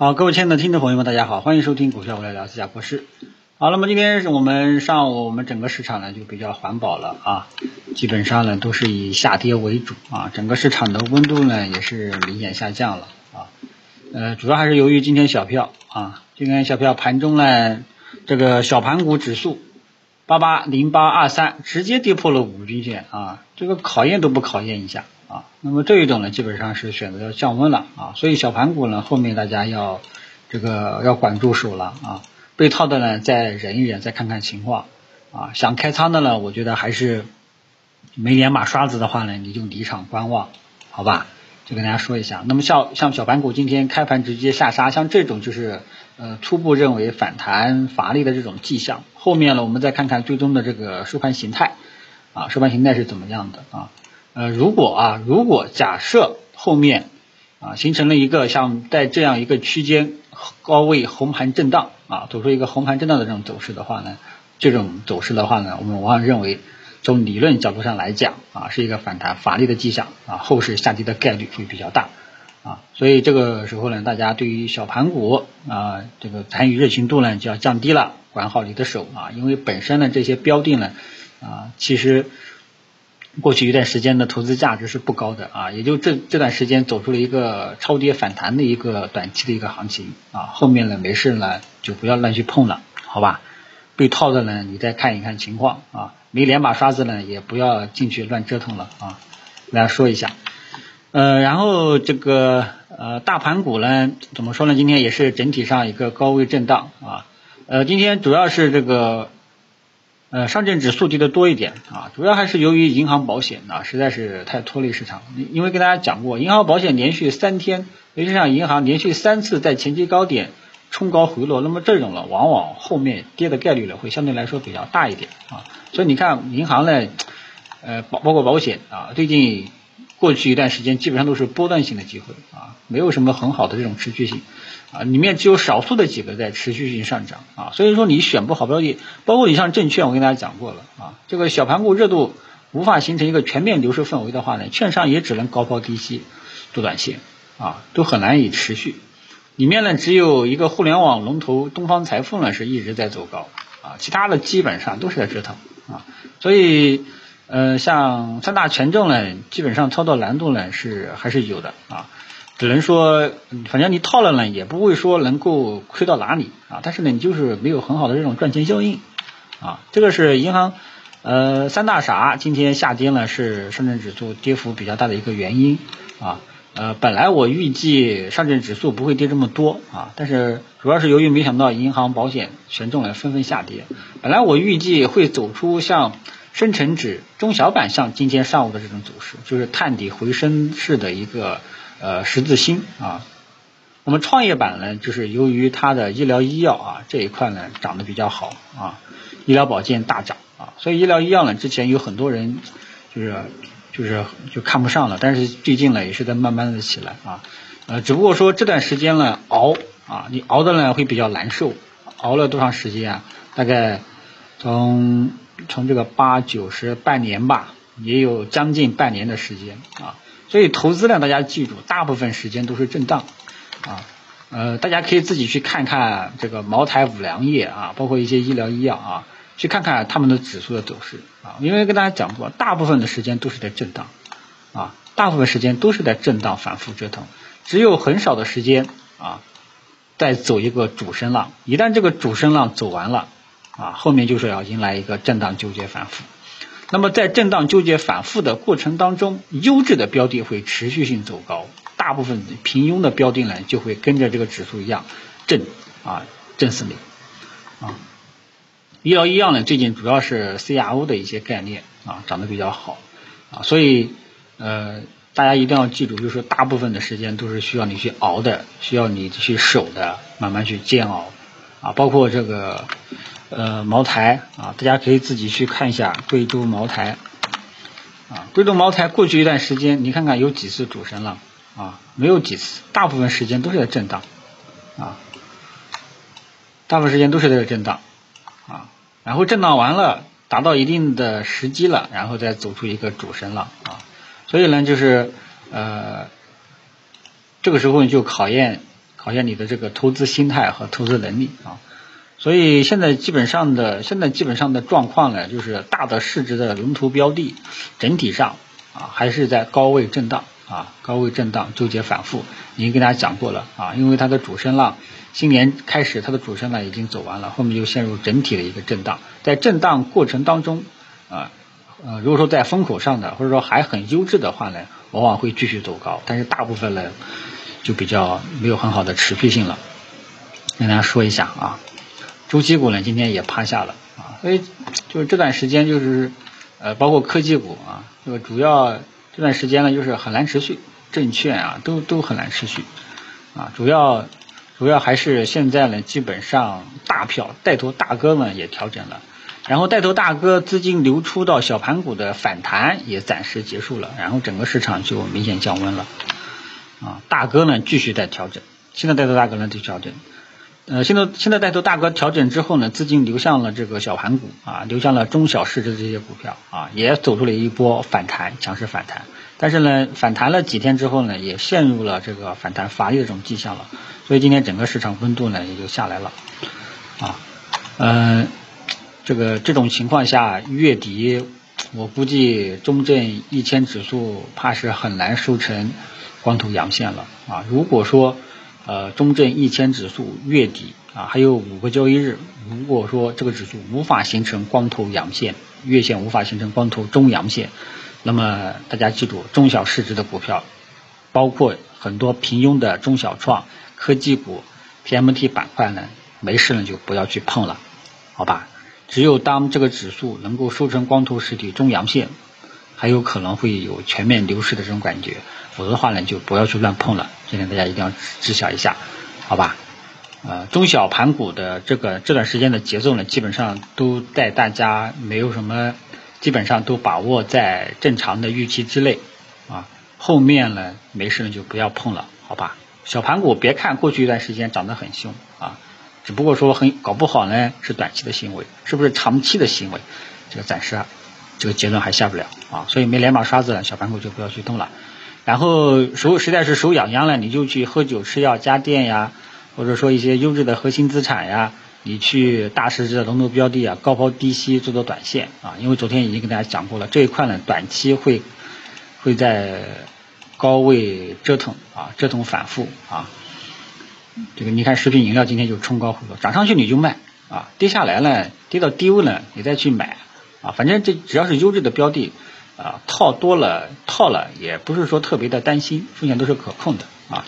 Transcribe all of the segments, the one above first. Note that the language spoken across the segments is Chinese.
好，各位亲爱的听众朋友们，大家好，欢迎收听股票我来聊，自家博士。好，那么今天是我们上午我们整个市场呢就比较环保了啊，基本上呢都是以下跌为主啊，整个市场的温度呢也是明显下降了啊，呃，主要还是由于今天小票啊，今天小票盘中呢这个小盘股指数八八零八二三直接跌破了五均线啊，这个考验都不考验一下。啊，那么这一种呢，基本上是选择要降温了啊，所以小盘股呢，后面大家要这个要管住手了啊，被套的呢再忍一忍，再看看情况啊，想开仓的呢，我觉得还是没两把刷子的话呢，你就离场观望，好吧？就跟大家说一下。那么像像小盘股今天开盘直接下杀，像这种就是呃初步认为反弹乏力的这种迹象，后面呢我们再看看最终的这个收盘形态啊，收盘形态是怎么样的啊？呃，如果啊，如果假设后面啊形成了一个像在这样一个区间高位红盘震荡啊，走出一个红盘震荡的这种走势的话呢，这种走势的话呢，我们往往认为从理论角度上来讲啊，是一个反弹乏力的迹象啊，后市下跌的概率会比较大啊，所以这个时候呢，大家对于小盘股啊这个参与热情度呢就要降低了，管好你的手啊，因为本身呢这些标的呢啊其实。过去一段时间的投资价值是不高的啊，也就这这段时间走出了一个超跌反弹的一个短期的一个行情啊，后面呢没事呢就不要乱去碰了，好吧？被套的呢你再看一看情况啊，没两把刷子呢也不要进去乱折腾了啊。大家说一下，呃，然后这个呃大盘股呢怎么说呢？今天也是整体上一个高位震荡啊，呃，今天主要是这个。呃，上证指数跌的多一点啊，主要还是由于银行保险啊，实在是太拖累市场。因为跟大家讲过，银行保险连续三天，尤其像银行连续三次在前期高点冲高回落，那么这种呢，往往后面跌的概率呢会相对来说比较大一点啊。所以你看银行呢，呃，包包括保险啊，最近。过去一段时间基本上都是波段性的机会啊，没有什么很好的这种持续性啊，里面只有少数的几个在持续性上涨啊，所以说你选不好标的，包括你像证券，我跟大家讲过了啊，这个小盘股热度无法形成一个全面牛市氛围的话呢，券商也只能高抛低吸做短线啊，都很难以持续。里面呢只有一个互联网龙头东方财富呢是一直在走高啊，其他的基本上都是在折腾啊，所以。呃，像三大权重呢，基本上操作难度呢是还是有的啊，只能说，反正你套了呢，也不会说能够亏到哪里啊，但是呢，你就是没有很好的这种赚钱效应啊，这个是银行呃三大傻今天下跌呢，是上证指数跌幅比较大的一个原因啊，呃，本来我预计上证指数不会跌这么多啊，但是主要是由于没想到银行保险权重呢纷纷下跌，本来我预计会走出像。深成指中小板像今天上午的这种走势，就是探底回升式的一个呃十字星啊。那么创业板呢，就是由于它的医疗医药啊这一块呢涨得比较好啊，医疗保健大涨啊，所以医疗医药呢之前有很多人就是就是就看不上了，但是最近呢也是在慢慢的起来啊，呃只不过说这段时间呢熬啊，你熬的呢会比较难受，熬了多长时间啊？大概从。从这个八九十半年吧，也有将近半年的时间啊，所以投资量大家记住，大部分时间都是震荡啊，呃，大家可以自己去看看这个茅台、五粮液啊，包括一些医疗医药啊，去看看他们的指数的走势啊，因为跟大家讲过，大部分的时间都是在震荡啊，大部分时间都是在震荡反复折腾，只有很少的时间啊，在走一个主升浪，一旦这个主升浪走完了。啊，后面就是要迎来一个震荡纠结反复。那么在震荡纠结反复的过程当中，优质的标的会持续性走高，大部分平庸的标的呢就会跟着这个指数一样震啊震死你啊。医疗医药呢最近主要是 CRO 的一些概念啊涨得比较好啊，所以呃大家一定要记住，就是大部分的时间都是需要你去熬的，需要你去守的，慢慢去煎熬啊，包括这个。呃，茅台啊，大家可以自己去看一下贵州茅台啊。贵州茅台过去一段时间，你看看有几次主升浪啊？没有几次，大部分时间都是在震荡啊。大部分时间都是在震荡啊。然后震荡完了，达到一定的时机了，然后再走出一个主升浪啊。所以呢，就是呃，这个时候你就考验考验你的这个投资心态和投资能力啊。所以现在基本上的现在基本上的状况呢，就是大的市值的龙头标的整体上啊还是在高位震荡啊，高位震荡纠结反复。已经跟大家讲过了啊，因为它的主升浪新年开始它的主升浪已经走完了，后面就陷入整体的一个震荡。在震荡过程当中啊呃，如果说在风口上的或者说还很优质的话呢，往往会继续走高，但是大部分呢就比较没有很好的持续性了。跟大家说一下啊。周期股呢，今天也趴下了啊，所以就是这段时间就是呃，包括科技股啊，这个主要这段时间呢，就是很难持续，证券啊都都很难持续啊，主要主要还是现在呢，基本上大票带头大哥们也调整了，然后带头大哥资金流出到小盘股的反弹也暂时结束了，然后整个市场就明显降温了啊，大哥呢继续在调整，现在带头大哥呢在调整。呃，现在现在带头大哥调整之后呢，资金流向了这个小盘股啊，流向了中小市值的这些股票啊，也走出了一波反弹，强势反弹。但是呢，反弹了几天之后呢，也陷入了这个反弹乏力的这种迹象了。所以今天整个市场温度呢也就下来了啊。嗯，这个这种情况下，月底我估计中证一千指数怕是很难收成光头阳线了啊。如果说呃，中证一千指数月底啊还有五个交易日，如果说这个指数无法形成光头阳线，月线无法形成光头中阳线，那么大家记住，中小市值的股票，包括很多平庸的中小创、科技股、TMT 板块呢，没事呢就不要去碰了，好吧？只有当这个指数能够收成光头实体中阳线，还有可能会有全面牛市的这种感觉。否则的话呢，就不要去乱碰了。今天大家一定要知晓一下，好吧？呃，中小盘股的这个这段时间的节奏呢，基本上都在大家没有什么，基本上都把握在正常的预期之内啊。后面呢，没事呢就不要碰了，好吧？小盘股别看过去一段时间涨得很凶啊，只不过说很搞不好呢是短期的行为，是不是长期的行为？这个暂时啊这个结论还下不了啊。所以没两把刷子，小盘股就不要去动了。然后手实在是手痒痒了，你就去喝酒吃药家电呀，或者说一些优质的核心资产呀，你去大市值的龙头标的啊，高抛低吸做做短线啊。因为昨天已经跟大家讲过了，这一块呢短期会会在高位折腾啊，折腾反复啊。这个你看食品饮料今天就冲高回落，涨上去你就卖啊，跌下来呢跌到低位呢你再去买啊，反正这只要是优质的标的。啊，套多了套了，也不是说特别的担心，风险都是可控的啊。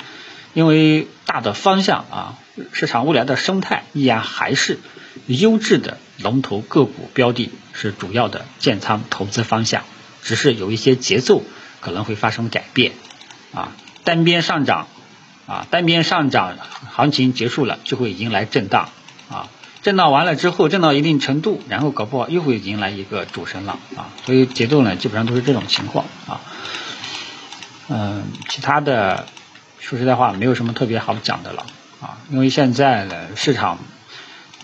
因为大的方向啊，市场未来的生态依然还是优质的龙头个股标的，是主要的建仓投资方向，只是有一些节奏可能会发生改变啊。单边上涨啊，单边上涨行情结束了，就会迎来震荡啊。震荡完了之后，震到一定程度，然后搞不好又会迎来一个主升浪啊，所以节奏呢基本上都是这种情况啊。嗯，其他的说实在话没有什么特别好讲的了啊，因为现在呢市场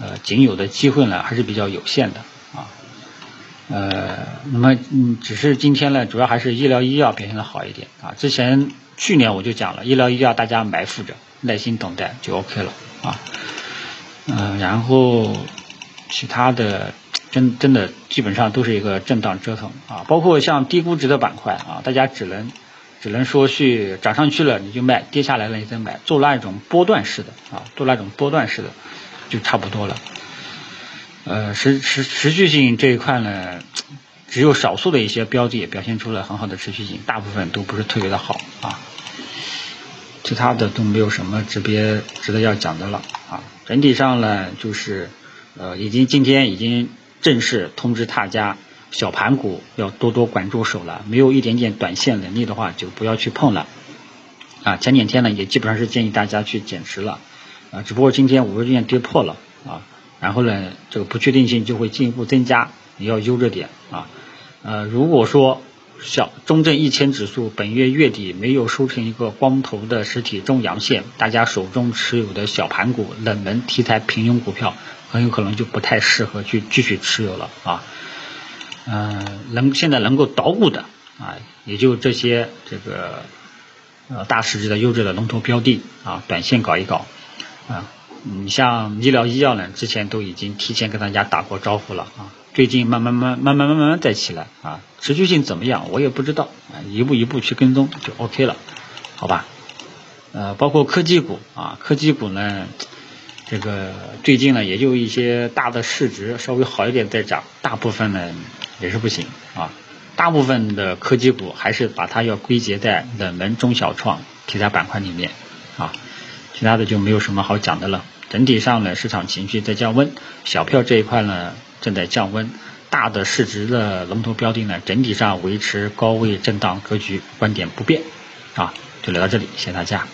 呃仅有的机会呢还是比较有限的啊。呃，那么嗯，只是今天呢主要还是医疗医药表现的好一点啊。之前去年我就讲了，医疗医药大家埋伏着，耐心等待就 OK 了啊。嗯，然后其他的真真的基本上都是一个震荡折腾啊，包括像低估值的板块啊，大家只能只能说去涨上去了你就卖，跌下来了你再买，做那种波段式的啊，做那种波段式的就差不多了。呃，持持持续性这一块呢，只有少数的一些标的表现出了很好的持续性，大部分都不是特别的好啊。其他的都没有什么值别值得要讲的了啊。整体上呢，就是呃，已经今天已经正式通知大家，小盘股要多多管住手了。没有一点点短线能力的话，就不要去碰了啊。前两天呢，也基本上是建议大家去减持了啊。只不过今天五日线跌破了啊，然后呢，这个不确定性就会进一步增加，你要悠着点啊。呃，如果说小中证一千指数本月月底没有收成一个光头的实体中阳线，大家手中持有的小盘股、冷门题材、平庸股票，很有可能就不太适合去继续持有了啊。嗯，能现在能够捣鼓的啊，也就这些这个呃大市值的优质的龙头标的啊，短线搞一搞啊。你像医疗医药呢，之前都已经提前跟大家打过招呼了啊，最近慢慢慢慢慢慢慢再起来啊，持续性怎么样我也不知道啊，一步一步去跟踪就 OK 了，好吧？呃，包括科技股啊，科技股呢，这个最近呢也就一些大的市值稍微好一点在涨，大部分呢也是不行啊，大部分的科技股还是把它要归结在冷门中小创题材板块里面啊，其他的就没有什么好讲的了。整体上呢，市场情绪在降温，小票这一块呢正在降温，大的市值的龙头标的呢整体上维持高位震荡格局，观点不变，啊，就聊到这里，谢谢大家。